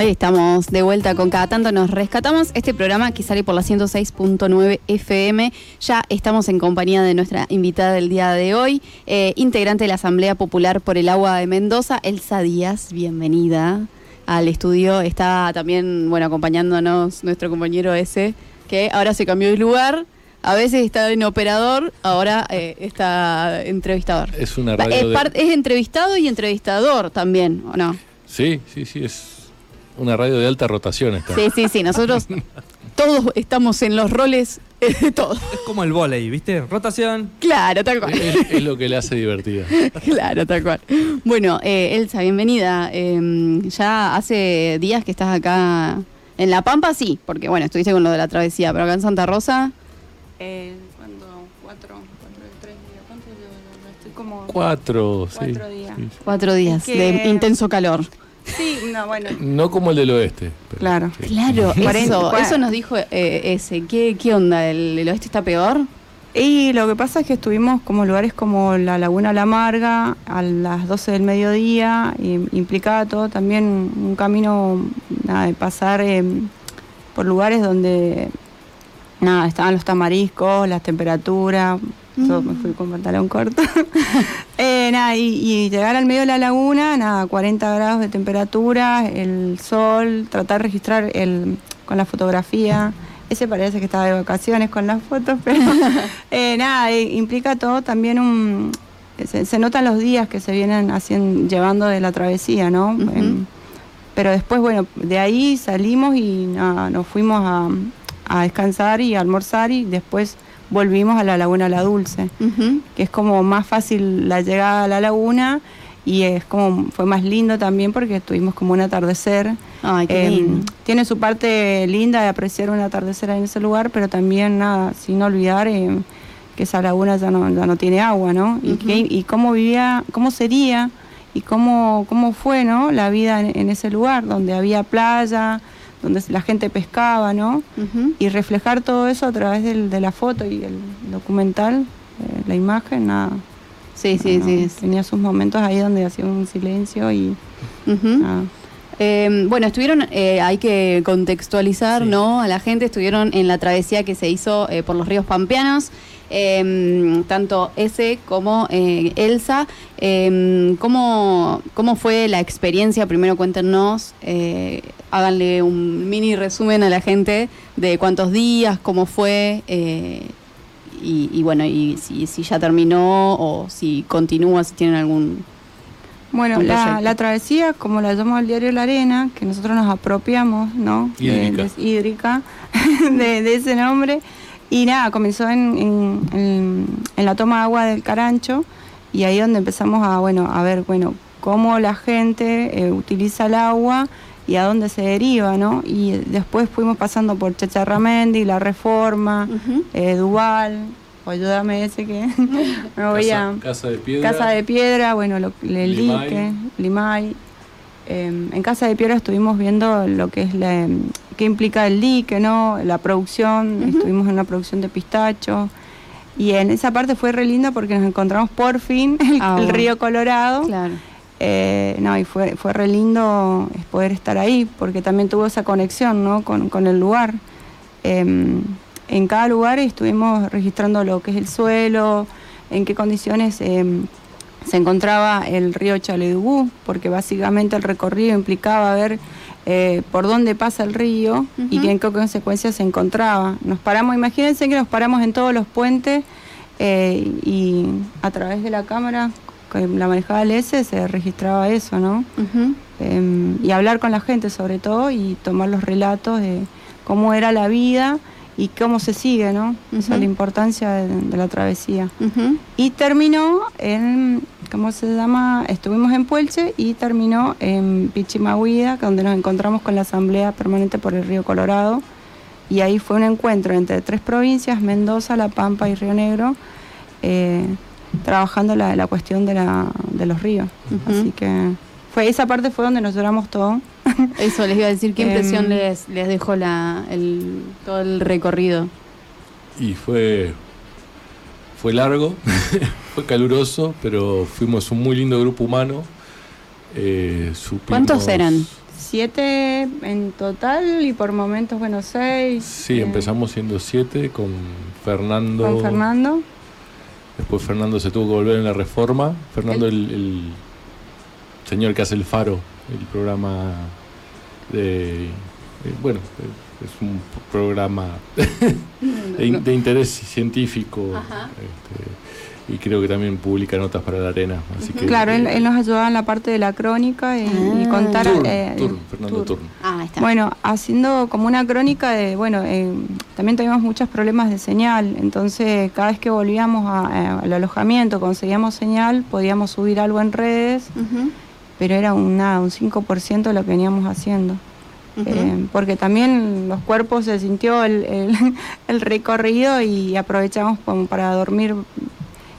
Ahí estamos de vuelta con cada tanto nos rescatamos este programa que sale por la 106.9 FM. Ya estamos en compañía de nuestra invitada del día de hoy, eh, integrante de la Asamblea Popular por el Agua de Mendoza, Elsa Díaz. Bienvenida al estudio. Está también, bueno, acompañándonos nuestro compañero ese, que ahora se cambió de lugar. A veces está en operador, ahora eh, está entrevistador. Es una radio es, de- par- es entrevistado y entrevistador también, ¿o no? Sí, sí, sí, es una radio de alta rotación esta. Sí, sí, sí. Nosotros todos estamos en los roles eh, de todo. Es como el volei, ¿viste? Rotación. Claro, tal cual. Es, es lo que le hace divertida. Claro, tal cual. Bueno, eh, Elsa, bienvenida. Eh, ya hace días que estás acá en La Pampa, sí, porque bueno, estuviste con lo de la travesía, pero acá en Santa Rosa, Eh, cuando cuatro, cuatro, tres días, ¿cuánto llevo? yo? Estoy como Cuatro, sí. Cuatro días. sí. cuatro días de intenso calor. Sí, no, bueno. No como el del oeste. pero Claro. sí. Claro, eso, eso nos dijo eh, ese. ¿Qué, ¿Qué onda? ¿El, el oeste está peor? Y lo que pasa es que estuvimos como lugares como la Laguna La Amarga a las 12 del mediodía, y implicaba todo también un camino nada, de pasar eh, por lugares donde nada, estaban los tamariscos, las temperaturas, yo me fui con pantalón corto. Eh, nada, y, y llegar al medio de la laguna, nada, 40 grados de temperatura, el sol, tratar de registrar el, con la fotografía. Ese parece que estaba de vacaciones con las fotos, pero eh, nada, eh, implica todo también un... Se, se notan los días que se vienen haciendo, llevando de la travesía, ¿no? Em, pero después, bueno, de ahí salimos y nada, nos fuimos a, a descansar y a almorzar y después volvimos a la Laguna La Dulce Ujú. que es como más fácil la llegada a la laguna y es como fue más lindo también porque tuvimos como un atardecer. Ay, qué Eh, lindo. tiene su parte linda de apreciar un atardecer en ese lugar, pero también nada, sin olvidar eh, que esa laguna ya no, ya no tiene agua, ¿no? y, que- y cómo vivía, cómo sería y cómo, cómo fue, ¿no? La vida en, en ese lugar, donde había playa, donde la gente pescaba, ¿no? Ujú. y reflejar todo eso a través del- de la foto y el documental, eh, la imagen, nada. Sí, sí, no, sí. Tenía sus momentos ahí donde hacía un silencio y nada. Eh, bueno, estuvieron, eh, hay que contextualizar, Sí. ¿no? A la gente, estuvieron en la travesía que se hizo eh, por los ríos pampeanos, eh, tanto ese como eh, Elsa. Eh, ¿cómo, ¿Cómo fue la experiencia? Primero cuéntenos, eh, háganle un mini resumen a la gente de cuántos días, cómo fue, eh, y, y bueno, y si, si ya terminó o si continúa, si tienen algún... Bueno, la, la travesía, como la llamamos el diario La Arena, que nosotros nos apropiamos, ¿no? De- Hídrica. de- hídrica, de, de ese nombre. Y nada, comenzó en, en- en- en la toma de agua del Carancho y ahí donde empezamos a, bueno, a ver, bueno, cómo la gente eh, utiliza el agua y a dónde se deriva, ¿no? Y después fuimos pasando por Checharramendi, La Reforma, eh, Duval, o ayúdame ese que me voy casa, a... casa de piedra. Casa de Piedra, bueno, lo, el Limay. dique, Limay. Eh, en Casa de Piedra estuvimos viendo lo que es la, em, qué implica el dique, ¿no? La producción, estuvimos en una producción de pistacho. Y en esa parte fue re linda porque nos encontramos por fin el, Ah, el río Colorado. Claro. Eh, no, y fue, fue re lindo es poder estar ahí, porque también tuvo esa conexión ¿no? con, con el lugar. Em, en cada lugar estuvimos registrando lo que es el suelo, en qué condiciones em, se encontraba el río Chaledugú, porque básicamente el recorrido implicaba ver eh, por dónde pasa el río y que en qué consecuencias se encontraba. Nos paramos, imagínense que nos paramos en todos los puentes eh, y a través de la cámara que la manejaba el S se registraba eso, ¿no? Em, y hablar con la gente sobre todo y tomar los relatos de cómo era la vida y cómo se sigue, ¿no? Esa Ujú. es la importancia de, de la travesía. Ujú. Y terminó en, ¿cómo se llama? Estuvimos en Puelche y terminó en Pichimahuida, donde nos encontramos con la Asamblea Permanente por el Río Colorado. Y ahí fue un encuentro entre tres provincias, Mendoza, La Pampa y Río Negro, eh, trabajando la, la cuestión de, la, de los ríos. Ujú. Así que fue esa parte fue donde nos lloramos todo. Eso les iba a decir, ¿qué impresión Em, les, les dejó la, el, todo el recorrido? Y fue, Fue largo, fue caluroso, pero fuimos un muy lindo grupo humano. Eh, supimos- ¿Cuántos eran? Siete en total y por momentos, bueno, seis. Sí, eh, empezamos siendo siete con Fernando. Con Fernando. Después Fernando se tuvo que volver en la reforma. Fernando, el, el señor que hace el Faro, el programa. Eh, bueno, eh, es un programa de, in- de interés científico. Ajá. este, y creo que también publica notas para la arena. Así que, Claro, él, eh, él nos ayudaba en la parte de la crónica y, y Ah. contar. Turn, eh, Turn, Fernando Turn. Turn. Ah, ahí está. Bueno, haciendo como una crónica de, bueno, eh, también tuvimos muchos problemas de señal, entonces cada vez que volvíamos a- eh, al alojamiento, conseguíamos señal, podíamos subir algo en redes, Ujú, pero era un, nada, un 5% de lo que veníamos haciendo. Eh, porque también los cuerpos se sintió el, el- el recorrido y aprovechamos como para dormir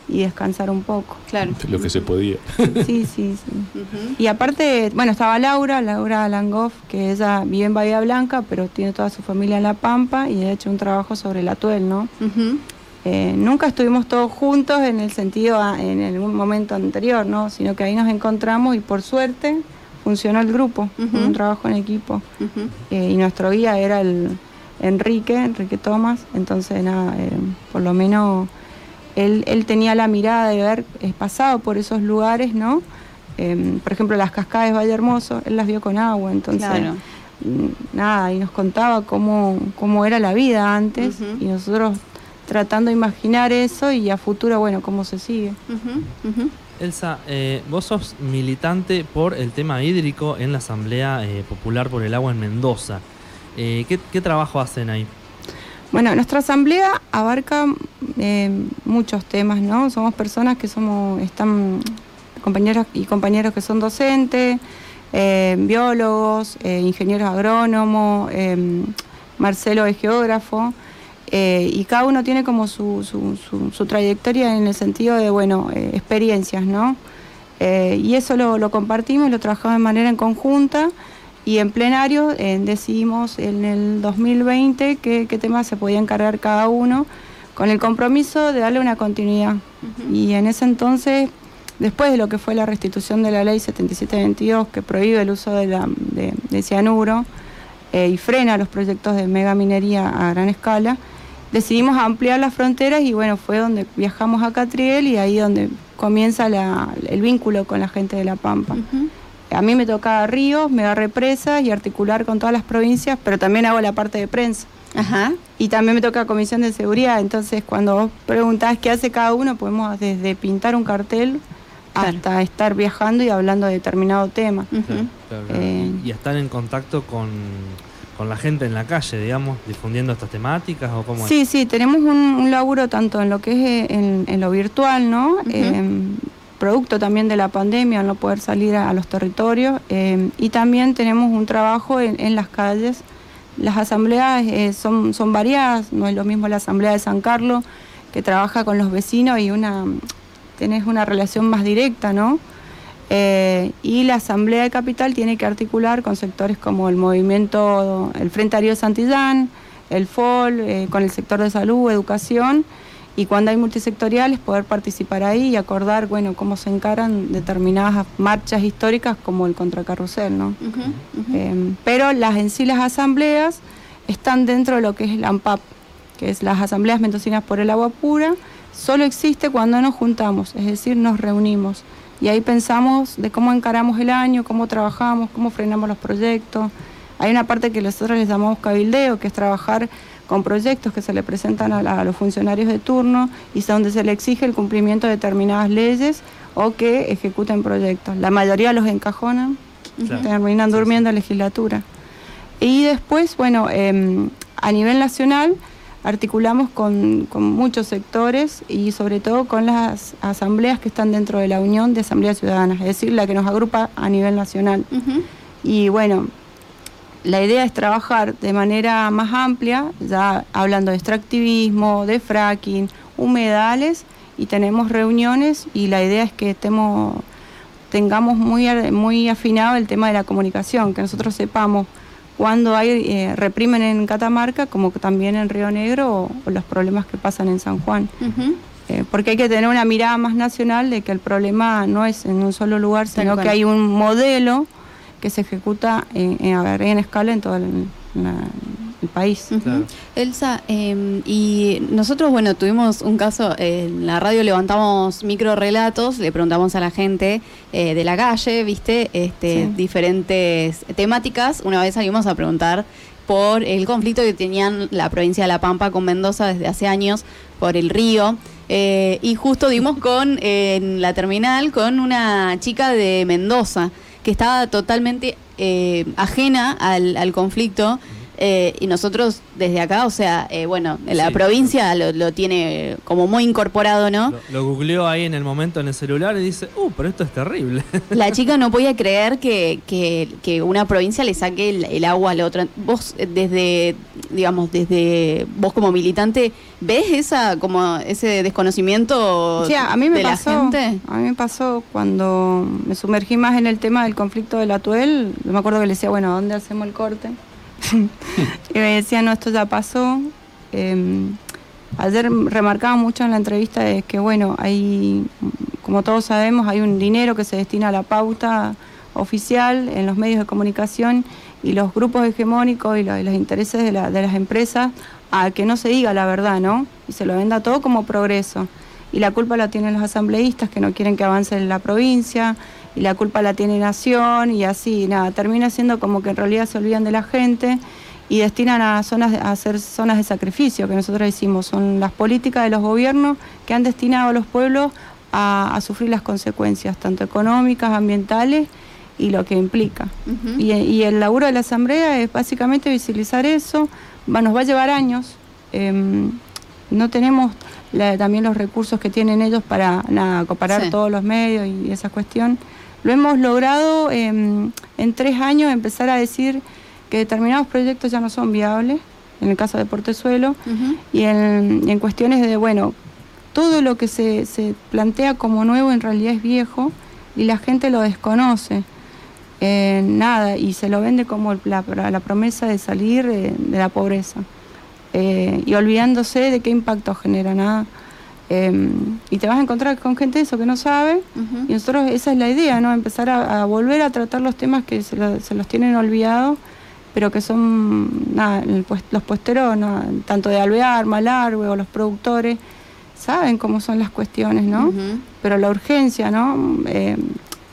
y descansar un poco. claro. Lo que se podía. Sí, sí, sí. Y aparte, bueno, estaba Laura, Laura Langoff, que ella vive en Bahía Blanca, pero tiene toda su familia en La Pampa y ha hecho un trabajo sobre la tuel, ¿no? Ujú. Eh, nunca estuvimos todos juntos en el sentido, a- en algún momento anterior, ¿no? Sino que ahí nos encontramos y por suerte funcionó el grupo, un trabajo en equipo. Eh, y nuestro guía era el Enrique, Enrique Tomás, entonces nada, eh, por lo menos él, él tenía la mirada de haber eh, pasado por esos lugares, ¿no? Eh, por ejemplo, las cascadas de Valle Hermoso, él las vio con agua, entonces Claro. mm, nada, y nos contaba cómo, cómo era la vida antes y nosotros tratando de imaginar eso y a futuro, bueno, cómo se sigue. Elsa, eh, vos sos militante por el tema hídrico en la Asamblea eh, Popular por el Agua en Mendoza. Eh, ¿qué, qué trabajo hacen ahí? Bueno, nuestra asamblea abarca eh, muchos temas, ¿no? Somos personas que somos, están compañeras y compañeros que son docentes, eh, biólogos, eh, ingenieros agrónomos, eh, Marcelo es geógrafo, eh, y cada uno tiene como su, su- su- su trayectoria en el sentido de, bueno, eh, experiencias, ¿no? Eh, y eso lo, lo compartimos, lo trabajamos de manera en conjunta y en plenario decidimos en el 2020 qué, qué temas se podía encargar cada uno con el compromiso de darle una continuidad. Y en ese entonces, después de lo que fue la restitución de la ley 7722 que prohíbe el uso de, la, de, de cianuro eh, y frena los proyectos de megaminería a gran escala, decidimos ampliar las fronteras y bueno, fue donde viajamos a Catriel y ahí donde comienza la- el vínculo con la gente de La Pampa. A mí me toca ríos, mega represas y articular con todas las provincias, pero también hago la parte de prensa. Ajá. Y también me toca comisión de seguridad, entonces cuando vos preguntás qué hace cada uno, podemos desde pintar un cartel Claro. hasta estar viajando y hablando de determinado tema. Ujú. Claro, claro. Eh, y, y están en contacto con, con la gente en la calle, digamos, difundiendo estas temáticas o cómo Sí, sí, tenemos un, un laburo tanto en lo que es eh, en, en lo virtual, ¿no? Eh, producto también de la pandemia, al no poder salir a, a los territorios, eh, y también tenemos un trabajo en, en las calles. Las asambleas eh, son, son variadas, no es lo mismo la asamblea de San Carlos, que trabaja con los vecinos y una tenés una relación más directa, ¿no? Eh, y la Asamblea de Capital tiene que articular con sectores como el movimiento, el Frente Ario Santillán, el FOL, eh, con el sector de salud, educación, y cuando hay multisectoriales poder participar ahí y acordar, bueno, cómo se encaran determinadas marchas históricas como el contracarrusel, ¿no? Eh, pero las en sí las asambleas están dentro de lo que es el AMPAP, que es las Asambleas Mendocinas por el Agua Pura, solo existe cuando nos juntamos, es decir, nos reunimos. Y ahí pensamos de cómo encaramos el año, cómo trabajamos, cómo frenamos los proyectos. Hay una parte que nosotros les llamamos cabildeo, que es trabajar con proyectos que se le presentan a, la- a los funcionarios de turno y donde se le exige el cumplimiento de determinadas leyes o que ejecuten proyectos. La mayoría los encajonan Claro. terminan durmiendo en legislatura. Y después, bueno, em, a nivel nacional articulamos con, con muchos sectores y sobre todo con las asambleas que están dentro de la Unión de Asambleas Ciudadanas, es decir, la que nos agrupa a nivel nacional. Y bueno, la idea es trabajar de manera más amplia, ya hablando de extractivismo, de fracking, humedales, y tenemos reuniones y la idea es que estemos, tengamos muy, muy afinado el tema de la comunicación, que nosotros sepamos cuándo hay eh, reprimen en Catamarca, como también en Río Negro, o, o los problemas que pasan en San Juan. Eh, porque hay que tener una mirada más nacional de que el problema no es en un solo lugar, Tal sino cual. que hay un modelo que se ejecuta en, en, a en escala en todo el, la- el país. Claro. Elsa, eh, y nosotros, bueno, tuvimos un caso, eh, en la radio levantamos micro relatos, le preguntamos a la gente eh, de la calle, viste, este, Sí. diferentes temáticas. Una vez salimos a preguntar por el conflicto que tenían la provincia de La Pampa con Mendoza desde hace años por el río. Eh, y justo dimos con, eh, en la terminal, con una chica de Mendoza que estaba totalmente eh, ajena al, al conflicto. Eh, y nosotros desde acá, o sea, eh, bueno, la Sí. provincia lo, lo tiene como muy incorporado, ¿no? Lo, lo googleó ahí en el momento en el celular y dice, uh, pero esto es terrible. La chica no podía creer que, que, que una provincia le saque el, el agua a la otra. Vos eh, desde, digamos, desde vos como militante, ¿ves esa como ese desconocimiento Sí, a mí me de pasó, la gente? a mí me pasó cuando me sumergí más en el tema del conflicto del Atuel, yo me acuerdo que le decía, bueno, ¿dónde hacemos el corte? y me decía, no, esto ya pasó. Eh, ayer remarcaba mucho en la entrevista de que, bueno, hay, como todos sabemos, hay un dinero que se destina a la pauta oficial en los medios de comunicación y los grupos hegemónicos y, lo- y los intereses de, la- de las empresas a que no se diga la verdad, ¿no? Y se lo venda todo como progreso. Y la culpa la tienen los asambleístas que no quieren que avance la provincia, y la culpa la tiene Nación, y así, nada, termina siendo como que en realidad se olvidan de la gente y destinan a zonas a hacer zonas de sacrificio que nosotros decimos son las políticas de los gobiernos que han destinado a los pueblos a, a sufrir las consecuencias tanto económicas ambientales y lo que implica. Y, y el laburo de la asamblea es básicamente visibilizar eso. Va, nos va a llevar años. Em, no tenemos la- también los recursos que tienen ellos para nada, comparar Sí. todos los medios y esa cuestión. Lo hemos logrado en tres años empezar a decir que determinados proyectos ya no son viables, en el caso de Portezuelo, y en, y en cuestiones de, bueno, todo lo que se, se plantea como nuevo en realidad es viejo y la gente lo desconoce. Eh, nada, y se lo vende como la, la promesa de salir de la pobreza. Eh, y olvidándose de qué impacto genera nada. Eh, y te vas a encontrar con gente de eso que no sabe. Y nosotros esa es la idea, ¿no? Empezar a, a volver a tratar los temas que se, lo- se los tienen olvidados, pero que son nada, los puesteros, ¿no? tanto de Alvear, Malargue o los productores, saben cómo son las cuestiones, ¿no? Pero la urgencia, ¿no? Eh,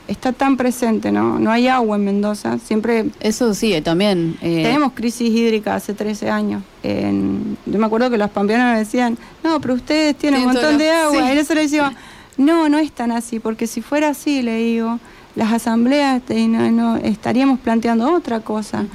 está tan presente, ¿no? No hay agua en Mendoza, siempre Eso sí, eh, también. eh, tenemos crisis hídrica hace 13 años. En- yo me acuerdo que los pampeanos me decían, no, pero ustedes tienen un montón de agua. sí. Y nosotros decíamos, no, no es tan así, porque si fuera así, le digo, las asambleas no, no, estaríamos planteando otra cosa.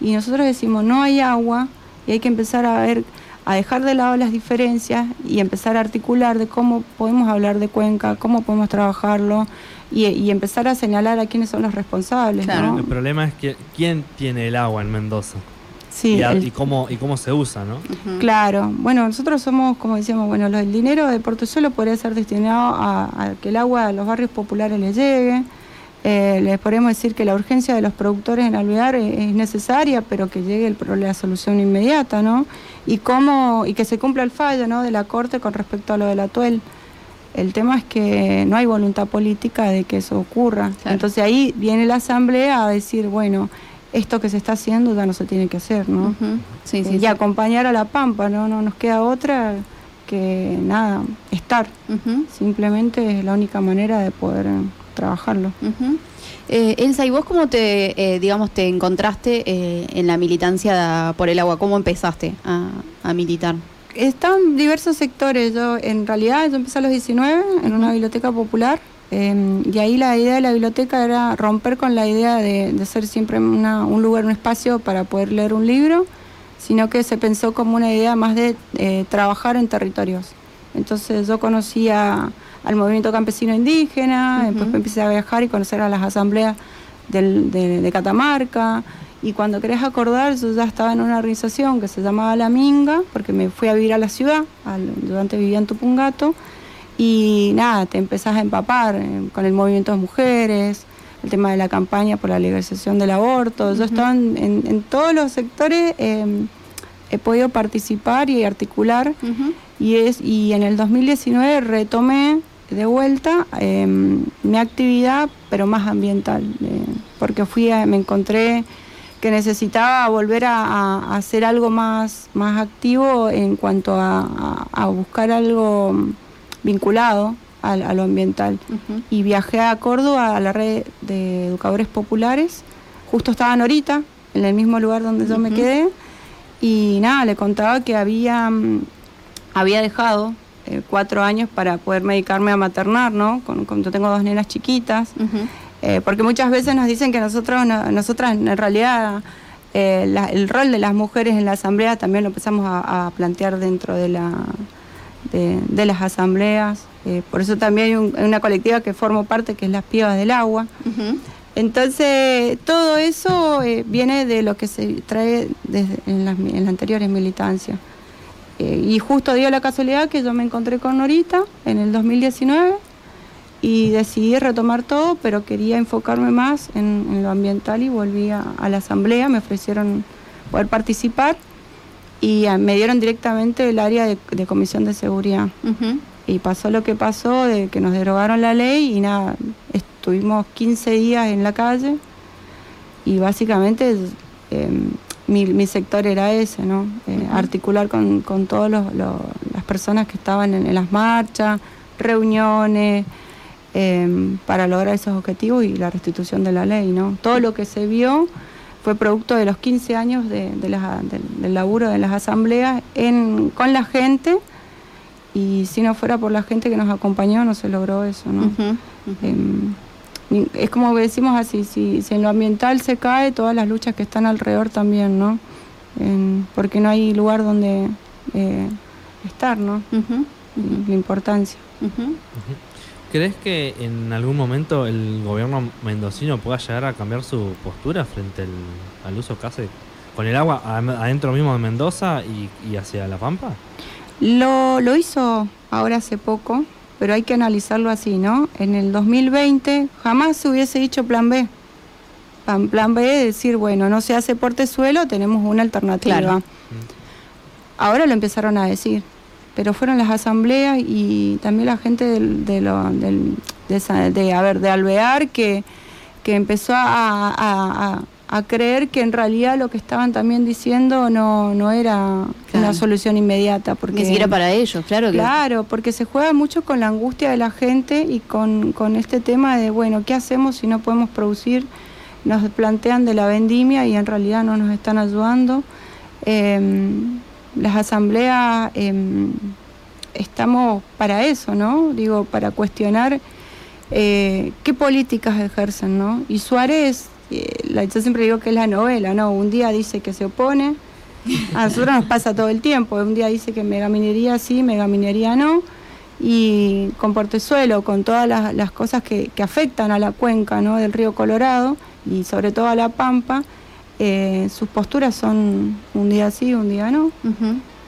Y nosotros decimos, no hay agua y hay que empezar a ver, a dejar de lado las diferencias y empezar a articular de cómo podemos hablar de Cuenca, cómo podemos trabajarlo y, y empezar a señalar a quiénes son los responsables. Claro. ¿no? El problema es que quién tiene el agua en Mendoza Sí, y, a- el- y cómo, y cómo se usa, ¿no? Claro, bueno, nosotros somos, como decíamos, bueno, el dinero de Portezuelo podría ser destinado a, a que el agua a los barrios populares le llegue. Eh, les podemos decir que la urgencia de los productores en Alvear es, es necesaria, pero que llegue el, pro- la solución inmediata, ¿no? Y cómo, y que se cumpla el fallo, ¿no? De la Corte con respecto a lo del atuel. El tema es que no hay voluntad política de que eso ocurra. Claro. Entonces ahí viene la Asamblea a decir, bueno, esto que se está haciendo ya no se tiene que hacer, ¿no? Sí, sí, y sí. acompañar a la Pampa, ¿no? No nos queda otra que nada, estar. Ujú. Simplemente es la única manera de poder eh, trabajarlo. Eh, Elsa, ¿y vos cómo te, eh, digamos, te encontraste eh, en la militancia por el agua? ¿Cómo empezaste a, a militar? Están diversos sectores. Yo, en realidad, yo empecé a los 19 en una biblioteca popular. eh, y ahí la idea de la biblioteca era romper con la idea de, de ser siempre una- un lugar, un espacio para poder leer un libro, sino que se pensó como una idea más de eh, trabajar en territorios. Entonces yo conocía al movimiento campesino indígena, Ujú. después empecé a viajar y conocer a las asambleas del- de, de Catamarca. Y cuando querés acordar, yo ya estaba en una organización que se llamaba La Minga, porque me fui a vivir a la ciudad, yo antes vivía en Tupungato, y nada, te empezás a empapar eh, con el movimiento de mujeres, el tema de la campaña por la legalización del aborto. Yo Ujú. estaba en, en- en todos los sectores eh, he podido participar y articular Ujú. y es y en el 2019 retomé de vuelta eh, mi actividad pero más ambiental eh, porque fui a- me encontré que necesitaba volver a, a- hacer algo más más activo en cuanto a, buscar algo vinculado a, lo ambiental y viajé a Córdoba a la red de educadores populares. Justo estaba Norita, en el mismo lugar donde yo me quedé. Y nada, le contaba que había, mm, había dejado eh, cuatro años para poder medicarme a maternar, ¿no? Con, con- yo tengo dos nenas chiquitas. Eh, porque muchas veces nos dicen que nosotros, no- nosotras en realidad eh, la- el rol de las mujeres en la asamblea también lo empezamos a, a plantear dentro de, la, de, de las asambleas. Eh, por eso también hay un- una colectiva que formo parte que es las Pibas del Agua. Entonces, todo eso viene de lo que se trae desde en, las, en las anteriores militancias. Y justo dio la casualidad que yo me encontré con Norita en el 2019 y decidí retomar todo, pero quería enfocarme más en, en lo ambiental y volví a, a la asamblea, me ofrecieron poder participar y ah, me dieron directamente el área de, de comisión de seguridad. Y pasó lo que pasó, de que nos derogaron la ley y nada, estuvimos 15 días en la calle y básicamente eh, mi, mi sector era ese, ¿no? Eh. Articular con, con todas las personas que estaban en, en las marchas, reuniones, eh, para lograr esos objetivos y la restitución de la ley, ¿no? Todo lo que se vio fue producto de los 15 años de, de las- del, del laburo de las asambleas en, con la gente y si no fuera por la gente que nos acompañó no se logró eso, ¿no? Em, es como decimos así, si, si en lo ambiental se cae, todas las luchas que están alrededor también, ¿no? En- porque no hay lugar donde eh, estar, ¿no? La importancia. ¿Crees que en algún momento el gobierno mendocino pueda llegar a cambiar su postura frente al, al uso que hace con el agua adentro mismo de Mendoza y, y hacia La Pampa? Lo, lo hizo ahora hace poco, pero hay que analizarlo así, ¿no? En el 2020 jamás se hubiese dicho plan B. Plan, plan B es decir, bueno, no se hace portezuelo, tenemos una alternativa. Claro. Ahora lo empezaron a decir, pero fueron las asambleas y también la gente del, de, lo- del- de, de, a ver, de Alvear que, que empezó a, a- a- a creer que en realidad lo que estaban también diciendo no, no era Claro. una solución inmediata. Porque, Ni siquiera para ellos, claro que. Claro, porque se juega mucho con la angustia de la gente y con, con este tema de, bueno, ¿qué hacemos si no podemos producir? Nos plantean de la vendimia y en realidad no nos están ayudando. Em, las asambleas em, estamos para eso, ¿no? Digo, para cuestionar eh, qué políticas ejercen, ¿no? Y Suárez, eh, yo siempre digo que es la novela, ¿no? Un día dice que se opone, a nosotros nos pasa todo el tiempo, un día dice que megaminería sí, megaminería no, y con Portezuelo, con todas las, las cosas que, que afectan a la cuenca ¿no? del río Colorado y sobre todo a la Pampa, eh, sus posturas son un día sí, un día no.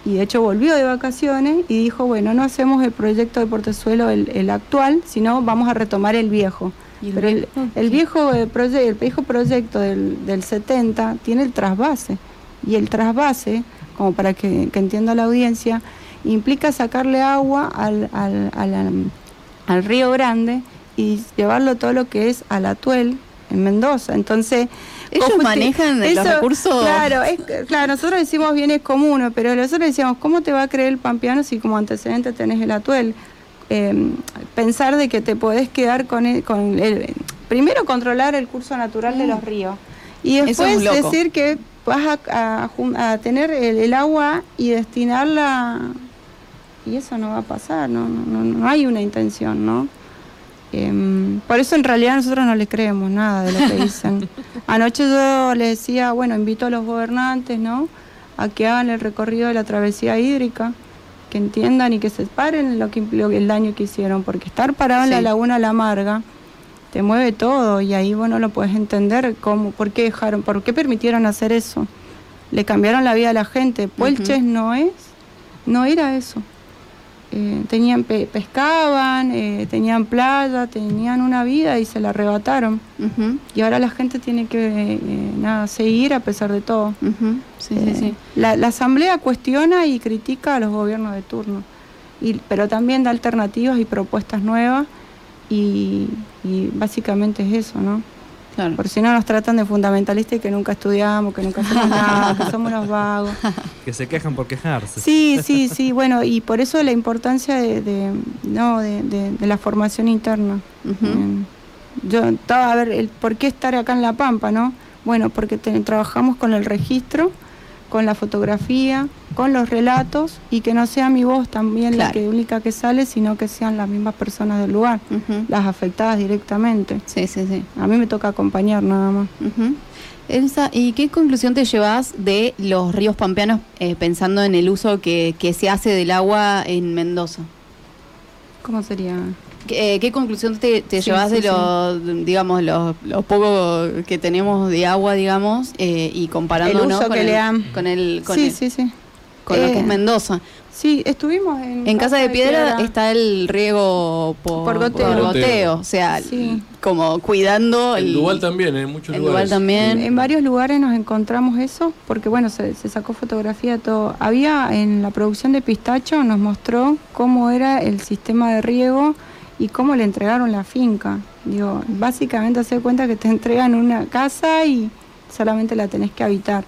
Y de hecho volvió de vacaciones y dijo, bueno, no hacemos el proyecto de Portezuelo el, el actual, sino vamos a retomar el viejo. El Pero el, viejo, el eh, proye- el viejo proyecto del, del 70 tiene el trasvase. Y el trasvase, como para que, que entienda la audiencia, implica sacarle agua al, al, al- al río Grande y llevarlo todo lo que es al Atuel en Mendoza. Entonces, Ellos ¿cómo te- manejan los recursos. Claro, es, claro, nosotros decimos bienes comunes, pero nosotros decíamos, ¿cómo te va a creer el pampeano si como antecedente tenés el Atuel? Eh, pensar de que te podés quedar con el, con el- primero controlar el curso natural de los ríos y Mm. Es después decir que vas a, a tener el, el agua y destinarla y eso no va a pasar, no, no, no, no hay una intención, ¿no? Em, por eso en realidad nosotros no le creemos nada de lo que dicen. Anoche yo les decía, bueno, invito a los gobernantes, ¿no? A que hagan el recorrido de la travesía hídrica, que entiendan y que se paren lo que implicó el daño que hicieron, porque estar parado en la laguna La Amarga te mueve todo y ahí vos no lo puedes entender cómo, por qué dejaron, por qué permitieron hacer eso. Le cambiaron la vida a la gente. Puelches no es, no era eso. Eh, tenían pescaban, eh, tenían playa, tenían una vida y se la arrebataron. Y ahora la gente tiene que eh, nada, seguir a pesar de todo. La, asamblea cuestiona y critica a los gobiernos de turno, y, pero también da alternativas y propuestas nuevas y, y básicamente es eso, ¿no? Por si no nos tratan de fundamentalistas y que nunca estudiamos, que nunca hacemos nada, que somos unos vagos. Que se quejan por quejarse. Sí, sí, sí. Bueno, y por eso la importancia de, no, de, la formación interna. Yo, a ver, el, ¿por qué estar acá en La Pampa, no? Bueno, porque trabajamos con el registro con la fotografía, con los relatos y que no sea mi voz también la que única que sale, sino que sean las mismas personas del lugar, las afectadas directamente. Sí, sí, sí. A mí me toca acompañar nada más. Elsa, ¿y qué conclusión te llevas de los ríos pampeanos eh, pensando en el uso que, que se hace del agua en Mendoza? ¿Cómo sería? Eh, ¿Qué conclusión te, llevas de los, digamos, los, poco que tenemos de agua, digamos, eh, y comparándonos con, el, con, el, con, sí, sí, sí. con lo que es eh, Mendoza? Sí, estuvimos en... En Casa, de, Piedra, está el riego por, goteo. o sea, como cuidando... El, Dual también, en muchos lugares. también. En, varios lugares nos encontramos eso, porque bueno, se, se sacó fotografía de todo. Había en la producción de Pistacho, nos mostró cómo era el sistema de riego y cómo le entregaron la finca. Digo, básicamente hacer cuenta que te entregan una casa y solamente la tenés que habitar.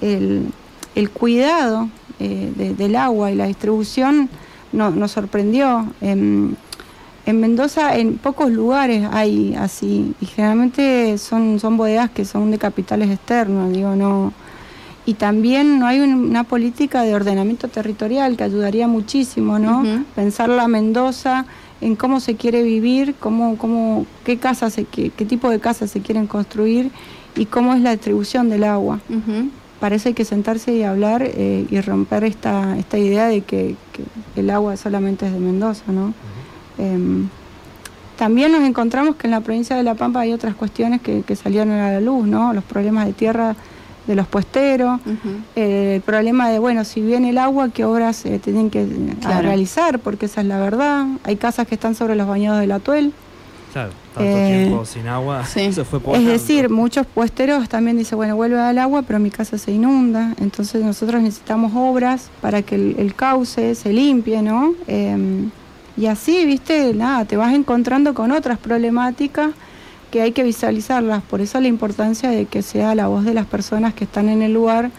el, cuidado eh, del agua y la distribución nos sorprendió. En, en, Mendoza, en pocos lugares hay así, y generalmente son, son bodegas que son de capitales externos, digo, no. Y también no hay una política de ordenamiento territorial que ayudaría muchísimo, ¿no? Pensar la Mendoza en cómo se quiere vivir, cómo, cómo, qué, casas qué, tipo de casas se quieren construir y cómo es la distribución del agua. Para eso hay que sentarse y hablar eh, y romper esta, esta idea de que, el agua solamente es de Mendoza. ¿no? Em, también nos encontramos que en la provincia de La Pampa hay otras cuestiones que, que salieron a la luz, ¿no? los problemas de tierra de los puesteros, eh, el problema de, bueno, si viene el agua, qué obras eh, tienen que eh, realizar, porque esa es la verdad. Hay casas que están sobre los bañados del atuel. Claro, tanto tiempo sin agua, se fue Es decir, muchos puesteros también dicen, bueno, vuelve al agua, pero mi casa se inunda. Entonces nosotros necesitamos obras para que el, cauce se limpie, ¿no? Em, y así, viste, nada, te vas encontrando con otras problemáticas que hay que visualizarlas. Por eso la importancia de que sea la voz de las personas que están en el lugar,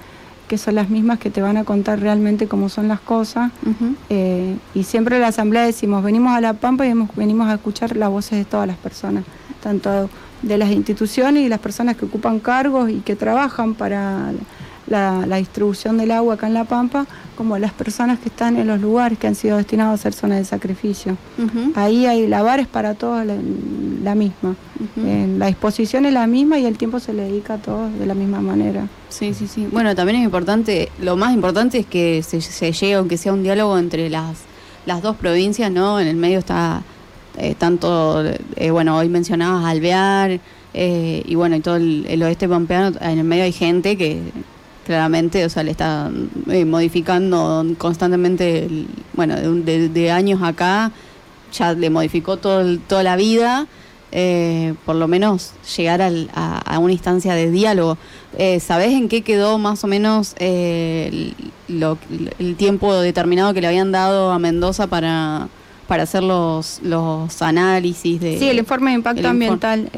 que son las mismas que te van a contar realmente cómo son las cosas. Eh, y siempre en la asamblea decimos, venimos a La Pampa y venimos a escuchar las voces de todas las personas, tanto de las instituciones y las personas que ocupan cargos y que trabajan para la, distribución del agua acá en La Pampa, como las personas que están en los lugares que han sido destinados a ser zonas de sacrificio. Ahí hay lavares para todos la, misma. la disposición es la misma y el tiempo se le dedica a todos de la misma manera. Sí, sí, sí. Bueno, también es importante, lo más importante es que se, se llegue, aunque sea un diálogo entre las, las dos provincias, ¿no? En el medio está eh, tanto, eh, bueno, hoy mencionabas Alvear, eh, y bueno, y todo el, el, oeste pampeano, en el medio hay gente que claramente, o sea, le está eh, modificando constantemente, bueno, de, años acá, ya le modificó todo toda la vida, eh, por lo menos llegar a, una instancia de diálogo. Eh, ¿Sabés en qué quedó más o menos el, tiempo determinado que le habían dado a Mendoza para, para hacer los, los análisis de... Sí, el informe de impacto ambiental.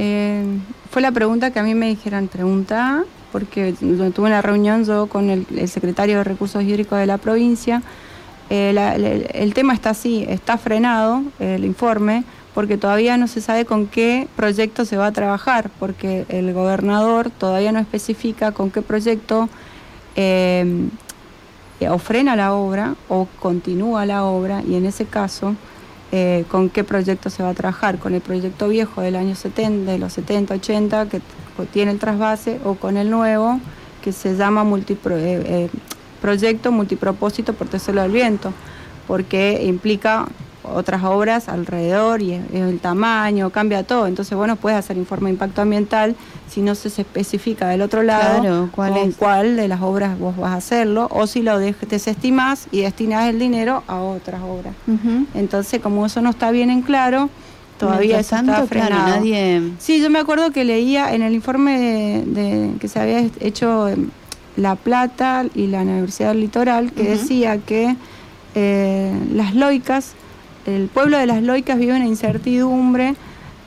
fue la pregunta que a mí me dijeron, pregunta porque tuve una reunión yo con el, secretario de Recursos Hídricos de la provincia. Eh, el, tema está así, está frenado el informe, porque todavía no se sabe con qué proyecto se va a trabajar, porque el gobernador todavía no especifica con qué proyecto eh, o frena la obra o continúa la obra, y en ese caso eh, con qué proyecto se va a trabajar, con el proyecto viejo del año 70, de los 70, 80, que tiene el trasvase, o con el nuevo, que se llama eh, eh, proyecto multipropósito por Tesoro del Viento, porque implica otras obras alrededor y el tamaño, cambia todo. Entonces, bueno, puedes hacer informe de impacto ambiental si no se especifica del otro lado Claro, ¿cuál con es? cuál de las obras vos vas a hacerlo o si lo desestimás y destinás el dinero a otras obras. Entonces, como eso no está bien en claro, todavía eso tanto, está claro, nadie... Sí, yo me acuerdo que leía en el informe de, de- que se había hecho en La Plata y la Universidad del Litoral, que decía que eh, las loicas, el pueblo de las loicas vive una incertidumbre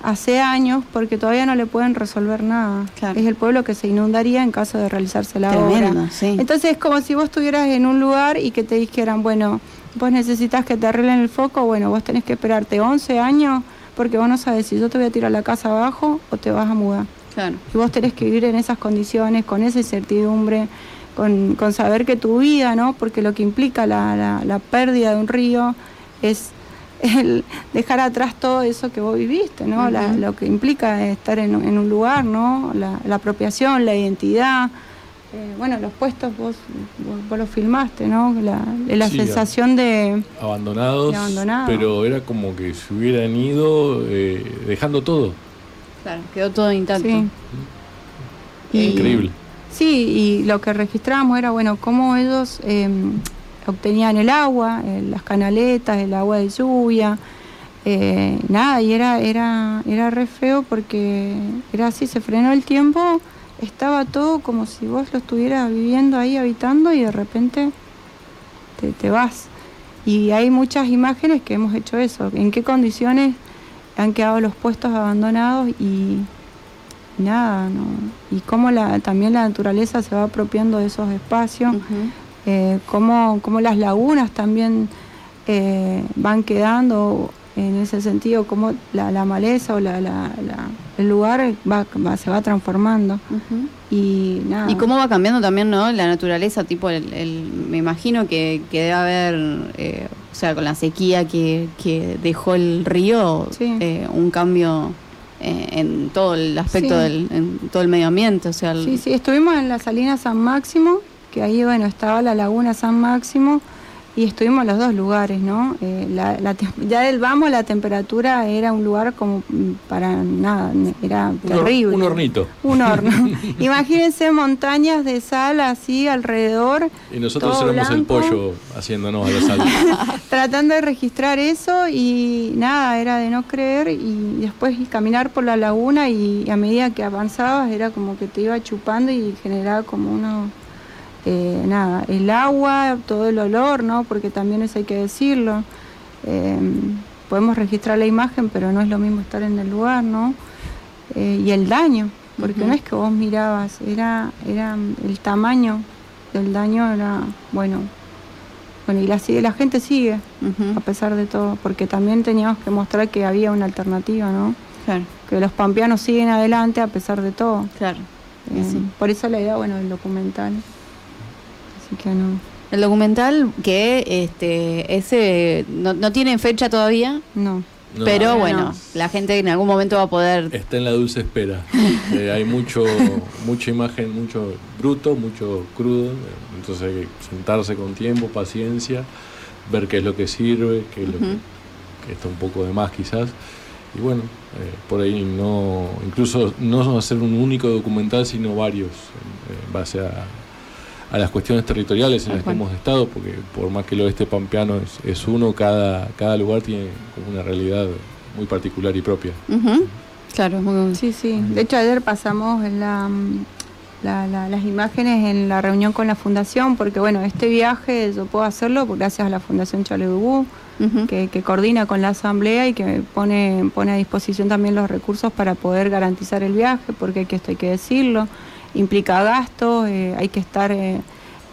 hace años porque todavía no le pueden resolver nada. Claro. Es el pueblo que se inundaría en caso de realizarse la Tremendo, obra. sí. Entonces es como si vos estuvieras en un lugar y que te dijeran, bueno, vos necesitas que te arreglen el foco, bueno, vos tenés que esperarte 11 años porque vos no sabes si yo te voy a tirar la casa abajo o te vas a mudar. Claro. Y vos tenés que vivir en esas condiciones, con esa incertidumbre, con, con saber que tu vida, ¿no? Porque lo que implica la, la- la pérdida de un río es el dejar atrás todo eso que vos viviste, ¿no? La- lo que implica estar en, un- en un lugar, ¿no? La, la apropiación, la identidad. Eh, bueno, los puestos vos, vos, vos los filmaste, ¿no? La, la Sí, sensación de... Abandonados, abandonados. pero era como que se hubieran ido eh, dejando todo. Claro, quedó todo intacto. Sí. Y- Increíble. Sí, y lo que registramos era, bueno, cómo ellos eh, obtenían el agua, eh, las canaletas, el agua de lluvia, eh, nada, y era, era, era re feo porque era así, se frenó el tiempo, estaba todo como si vos lo estuvieras viviendo ahí, habitando, y de repente te, te vas. Y hay muchas imágenes que hemos hecho eso, en qué condiciones han quedado los puestos abandonados y nada, ¿no? Y cómo la, también la naturaleza se va apropiando de esos espacios, eh, cómo, cómo las lagunas también eh, van quedando en ese sentido, cómo la, la maleza o la, la- la- el lugar va, va- se va transformando. Y nada. Y cómo va cambiando también, ¿no? La naturaleza, tipo, el, el- me imagino que, que debe haber, eh, o sea, con la sequía que, que dejó el río, Sí. eh, un cambio eh, en todo el aspecto Sí. del, en todo el medio ambiente, o sea, el- Sí, sí, estuvimos en la Salina San Máximo, que ahí, bueno, estaba la Laguna San Máximo, y estuvimos en los dos lugares, ¿no? Eh, la- la ya del vamos la temperatura era un lugar como mm, para nada, era Un hor- terrible. un hornito. Un horno. Imagínense montañas de sal así alrededor, Y nosotros éramos el pollo haciéndonos a la sal. tratando de registrar eso y nada, era de no creer y después caminar por la laguna y a medida que avanzabas era como que te iba chupando y generaba como uno, eh, nada, el agua, todo el olor, ¿no? Porque también eso hay que decirlo. Eh, podemos registrar la imagen, pero no es lo mismo estar en el lugar, ¿no? Eh, y el daño, porque no es que vos mirabas, era, era el tamaño del daño, era, bueno, bueno, y la, sigue- la gente sigue, a pesar de todo, porque también teníamos que mostrar que había una alternativa, ¿no? claro, Que los pampeanos siguen adelante a pesar de todo. claro. Sí. Por eso la idea, bueno, del documental. Así que no, El documental que este ese no, no tiene fecha todavía, no. No, pero no. bueno, la gente en algún momento va a poder... Está en la dulce espera. Eh, hay mucho, mucha imagen, mucho bruto, mucho crudo. Entonces hay que sentarse con tiempo, paciencia, ver qué es lo que sirve, qué es lo que, está un poco de más quizás. Y bueno, eh, por ahí no, incluso no hacer un único documental, sino varios, en, en base a, a las cuestiones territoriales en las que hemos estado, porque por más que el oeste pampeano es, es uno, cada, cada lugar tiene como una realidad muy particular y propia. Ujú, Claro, muy Sí, sí. De hecho, ayer pasamos la, la- la- las imágenes en la reunión con la fundación, porque bueno, este viaje yo puedo hacerlo gracias a la Fundación Chaledubú, Ujú. que, que coordina con la asamblea y que pone, pone a disposición también los recursos para poder garantizar el viaje, porque hay que, esto hay que decirlo, implica gastos, eh, hay que estar eh,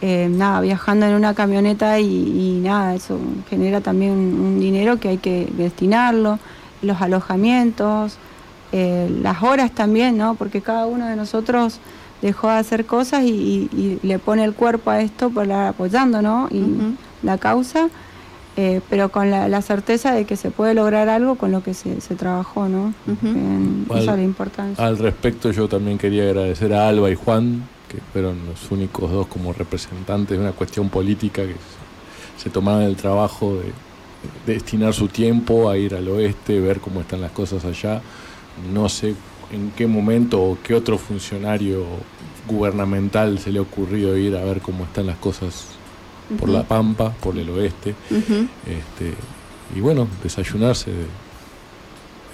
eh, nada, viajando en una camioneta y, y nada, eso genera también un, un dinero que hay que destinarlo, los alojamientos, las horas también, ¿no? Porque cada uno de nosotros dejó de hacer cosas y, y- y le pone el cuerpo a esto para apoyando, ¿no? Y la causa, eh, pero con la, la certeza de que se puede lograr algo con lo que se, se trabajó, ¿no? En- Al- esa es la importancia. Al respecto, yo también quería agradecer a Alba y Juan, que fueron los únicos dos como representantes de una cuestión política que se- se tomaron el trabajo de, destinar su tiempo a ir al oeste, ver cómo están las cosas allá. No sé en qué momento o qué otro funcionario gubernamental se le ha ocurrido ir a ver cómo están las cosas por la Pampa, por el oeste. este, y bueno, desayunarse de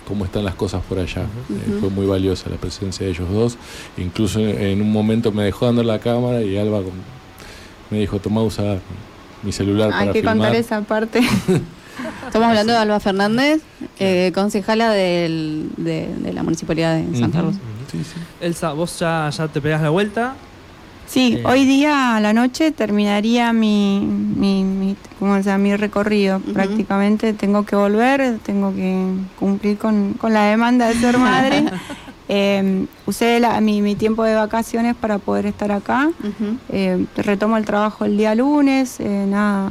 cómo están las cosas por allá. Eh, fue muy valiosa la presencia de ellos dos. Incluso en un momento me dejó dando la cámara y Alba me dijo, toma usa mi celular Hay para que filmar. contar esa parte. Estamos hablando de Alba Fernández, eh, concejala del- de, de la Municipalidad de Santa. Rosa. Sí, sí. Elsa, vos ya, ya te pegas la vuelta. Sí, Eh. hoy día a la noche terminaría mi, mi, mi, ¿cómo se llama? mi recorrido. Prácticamente tengo que volver, tengo que cumplir con, con la demanda de ser madre. Eh, usé la- mi, mi tiempo de vacaciones para poder estar acá. Eh, retomo el trabajo el día lunes. eh, nada,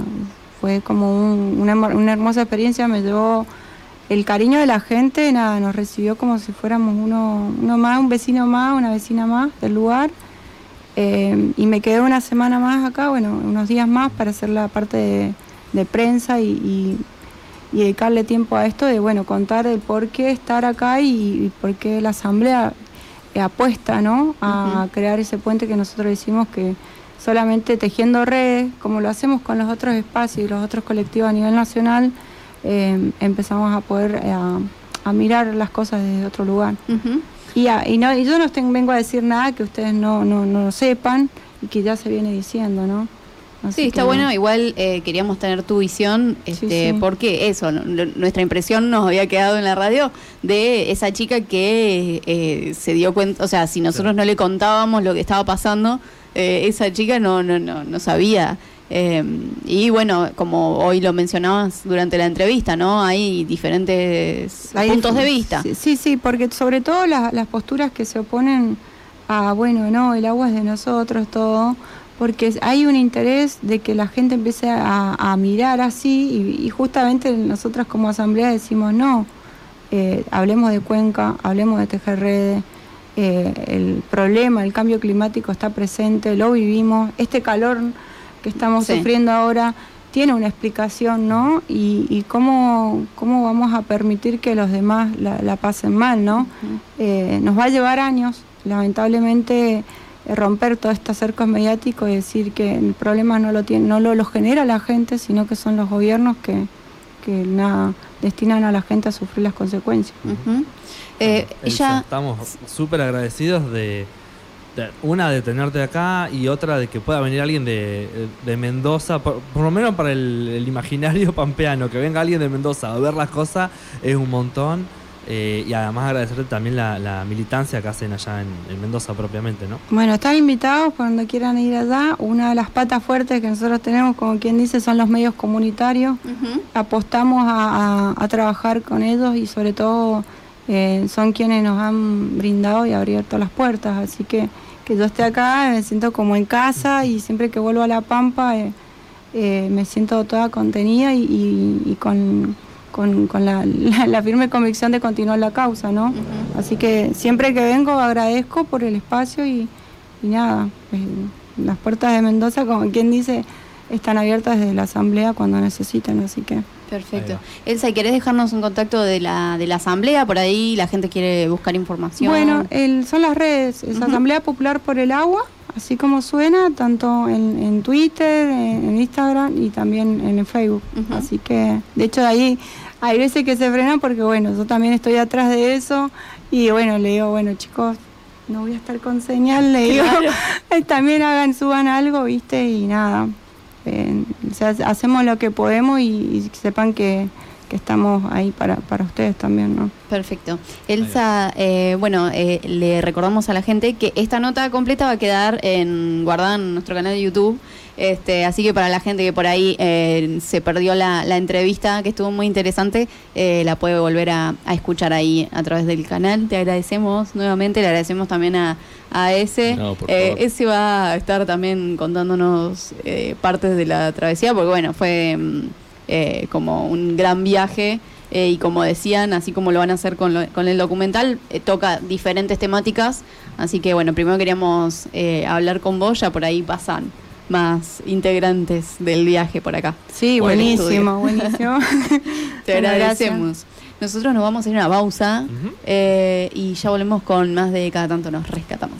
fue como un- una, una hermosa experiencia. Me llevó el cariño de la gente. Nada, nos recibió como si fuéramos uno, uno más, un vecino más, una vecina más del lugar. Eh, y me quedé una semana más acá, bueno, unos días más para hacer la parte de, de prensa y, y- y dedicarle tiempo a esto de, bueno, contar el por qué estar acá y, y por qué la asamblea apuesta, ¿no? A crear ese puente que nosotros decimos que solamente tejiendo redes, como lo hacemos con los otros espacios y los otros colectivos a nivel nacional, eh, empezamos a poder eh, a, a mirar las cosas desde otro lugar. Y, a- y no, y yo no tengo- vengo a decir nada que ustedes no, no, no lo sepan y que ya se viene diciendo, ¿no? Así Sí, está que- bueno. Igual eh, queríamos tener tu visión, este, sí. porque eso, nuestra impresión nos había quedado en la radio de esa chica que eh, se dio cuenta, o sea, si nosotros no le contábamos lo que estaba pasando, eh, esa chica no, no, no, no sabía. Eh, y bueno, como hoy lo mencionabas durante la entrevista, ¿no? Hay diferentes Hay puntos de vista. Sí, sí, sí, porque sobre todo las, las posturas que se oponen a, bueno, no, el agua es de nosotros, todo, porque hay un interés de que la gente empiece a, a mirar así y, y justamente nosotras como asamblea decimos, no, eh, hablemos de cuenca, hablemos de tejer redes. eh, el problema, el cambio climático está presente, lo vivimos, este calor que estamos Sí. sufriendo ahora tiene una explicación, ¿no? Y, y cómo, cómo vamos a permitir que los demás la, la pasen mal, ¿no? Eh, nos va a llevar años, lamentablemente, romper todos estos cercos mediáticos y decir que el problema no lo tiene, no lo, lo genera la gente, sino que son los gobiernos que, que nada, destinan a la gente a sufrir las consecuencias. Eh, ella, estamos súper agradecidos de, de- una de tenerte acá y otra de que pueda venir alguien de, de Mendoza, por, por lo menos para el, el imaginario pampeano, que venga alguien de Mendoza a ver las cosas es un montón. eh, y además agradecerte también la, la militancia que hacen allá en, en Mendoza propiamente, ¿no? Bueno, están invitados cuando quieran ir allá. Una de las patas fuertes que nosotros tenemos, como quien dice, son los medios comunitarios. Apostamos a, a- a trabajar con ellos y sobre todo eh, son quienes nos han brindado y abierto las puertas. Así que que yo esté acá me siento como en casa y siempre que vuelvo a La Pampa eh, eh, me siento toda contenida y, y- y con, con- con la, la- la firme convicción de continuar la causa, ¿no? Así que siempre que vengo agradezco por el espacio y, y nada, eh, las puertas de Mendoza, como quien dice, están abiertas desde la asamblea cuando necesiten, así que... Perfecto. Elsa, ¿y ¿querés dejarnos un contacto de la, de la asamblea? Por ahí la gente quiere buscar información. Bueno, el- son las redes, es. Asamblea Popular por el Agua, así como suena, tanto en, en Twitter, en, en Instagram y también en el Facebook. Así que, de hecho, ahí hay veces que se frenan porque, bueno, yo también estoy atrás de eso y, bueno, le digo, bueno, chicos, no voy a estar con señal, le digo, también hagan, suban algo, ¿viste? Y nada, o sea, hacemos lo que podemos y, y sepan que, que estamos ahí para, para ustedes también, ¿no? Perfecto. Elsa, eh, bueno, eh, le recordamos a la gente que esta nota completa va a quedar en, guardada en nuestro canal de YouTube. Este, así que para la gente que por ahí eh, se perdió la, la entrevista, que estuvo muy interesante, eh, la puede volver a, a escuchar ahí a través del canal. Te agradecemos nuevamente, le agradecemos también a, a ese. No, Eh, ese va a estar también contándonos eh, partes de la travesía, porque bueno, fue mm, eh, como un gran viaje. Eh, y como decían, así como lo van a hacer con, lo- con el documental, eh, toca diferentes temáticas. Así que bueno, primero queríamos eh, hablar con vos, ya por ahí pasan más integrantes del viaje por acá. Sí, Bueno. buenísimo, buenísimo. Te agradecemos. Nosotros nos vamos a ir a una pausa eh, y ya volvemos con más de cada tanto nos rescatamos.